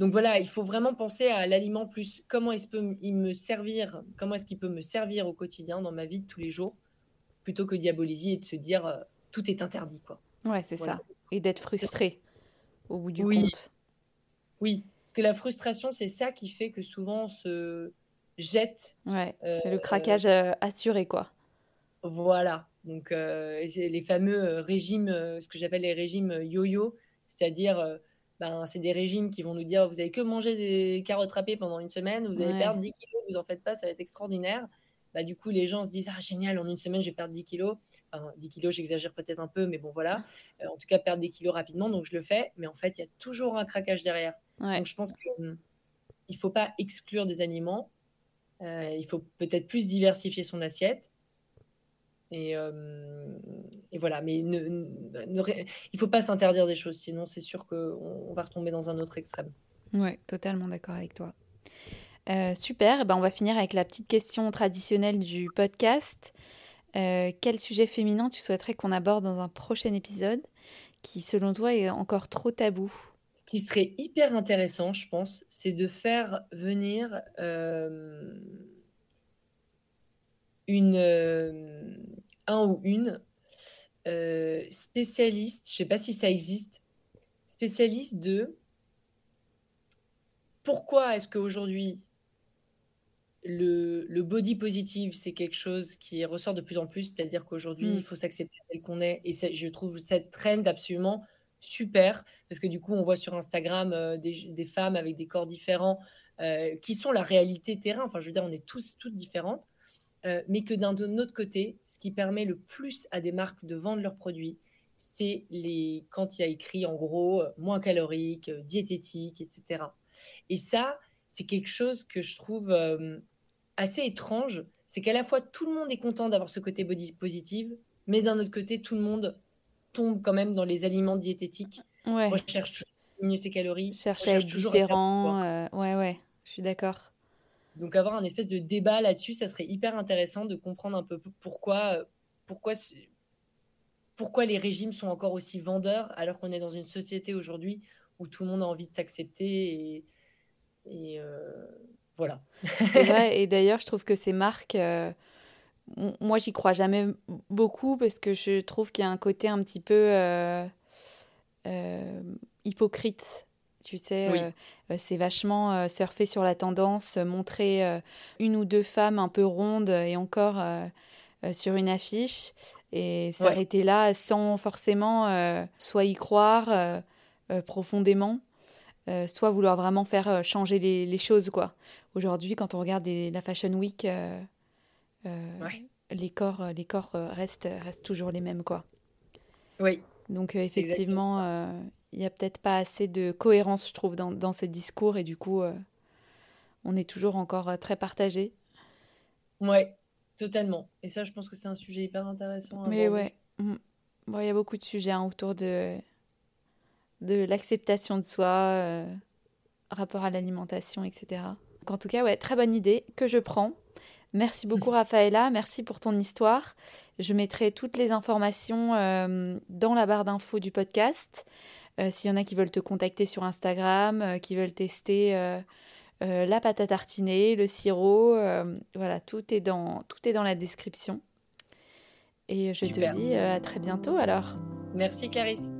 Donc voilà, il faut vraiment penser à l'aliment plus comment est-ce peut il me servir, comment est-ce qu'il peut me servir au quotidien dans ma vie de tous les jours, plutôt que diaboliser et de se dire euh, tout est interdit quoi. Ouais, c'est ça. Et d'être frustré au bout du compte. Oui, parce que la frustration, c'est ça qui fait que souvent on se jette. Ouais, c'est le euh, craquage euh, assuré, quoi. Voilà. Donc, les fameux régimes, ce que j'appelle les régimes yo-yo, c'est-à-dire, ben, c'est des régimes qui vont nous dire vous avez que manger des carottes râpées pendant une semaine, vous allez perdre 10 kilos, vous en faites pas, ça va être extraordinaire. Bah, du coup, les gens se disent Ah, génial, en une semaine, je vais perdre 10 kilos. Enfin, 10 kilos, j'exagère peut-être un peu, mais bon, voilà. en tout cas, perdre des kilos rapidement, donc je le fais. Mais en fait, il y a toujours un craquage derrière. Donc, je pense qu'il hum, ne faut pas exclure des aliments, euh, il faut peut-être plus diversifier son assiette. Et, euh, voilà, mais ne, il ne faut pas s'interdire des choses, sinon c'est sûr qu'on va retomber dans un autre extrême. Oui, totalement d'accord avec toi. Euh, super, eh ben on va finir avec la petite question traditionnelle du podcast. quel sujet féminin tu souhaiterais qu'on aborde dans un prochain épisode qui, selon toi, est encore trop tabou? Qui serait hyper intéressant, je pense, c'est de faire venir euh, une, euh, un ou une euh, spécialiste, je ne sais pas si ça existe, spécialiste de pourquoi est-ce qu'aujourd'hui le, le, body positive, c'est quelque chose qui ressort de plus en plus, c'est-à-dire qu'aujourd'hui, mm. il faut s'accepter tel qu'on est. Et je trouve cette trend absolument super, parce que du coup, on voit sur Instagram euh, des, femmes avec des corps différents euh, qui sont la réalité terrain. Enfin, je veux dire, on est tous toutes différentes. Euh, mais que d'un autre côté, ce qui permet le plus à des marques de vendre leurs produits, c'est les quand il y a écrit en gros moins calorique, diététique, etc. Et ça, c'est quelque chose que je trouve assez étrange. C'est qu'à la fois tout le monde est content d'avoir ce côté body positive, mais d'un autre côté, tout le monde tombe quand même dans les aliments diététiques. Ouais. Recherche toujours diminuer ses calories. Cherche à être différent. Euh, ouais, ouais, je suis d'accord. Donc avoir un espèce de débat là-dessus, ça serait hyper intéressant de comprendre un peu pourquoi, euh, pourquoi, pourquoi les régimes sont encore aussi vendeurs alors qu'on est dans une société aujourd'hui où tout le monde a envie de s'accepter et, et euh, voilà. *laughs* et d'ailleurs, je trouve que ces marques, moi, j'y crois jamais beaucoup parce que je trouve qu'il y a un côté un petit peu euh, euh, hypocrite. Tu sais, euh, c'est vachement surfer sur la tendance, montrer une ou deux femmes un peu rondes et encore sur une affiche et s'arrêter là sans forcément soit y croire profondément, soit vouloir vraiment faire changer les, les choses. quoi. Aujourd'hui, quand on regarde la Fashion Week, euh, les corps, euh, les corps euh, restent, restent toujours les mêmes, quoi. Oui. Donc effectivement, il n'y a peut-être pas assez de cohérence, je trouve, dans, dans ces discours et du coup, on est toujours encore très partagé. Ouais, totalement. Et ça, je pense que c'est un sujet hyper intéressant. Mais ouais, mm. il y a beaucoup de sujets hein, autour de, de l'acceptation de soi, rapport à l'alimentation, etc. Donc, en tout cas, ouais, très bonne idée que je prends. Merci *laughs* beaucoup Raphaëla, merci pour ton histoire. Je mettrai toutes les informations euh, dans la barre d'infos du podcast. Euh, s'il y en a qui veulent te contacter sur Instagram, euh, qui veulent tester la pâte à tartiner, le sirop, voilà, tout est, dans, tout est dans la description. Et je te dis à très bientôt alors. Merci Clarisse.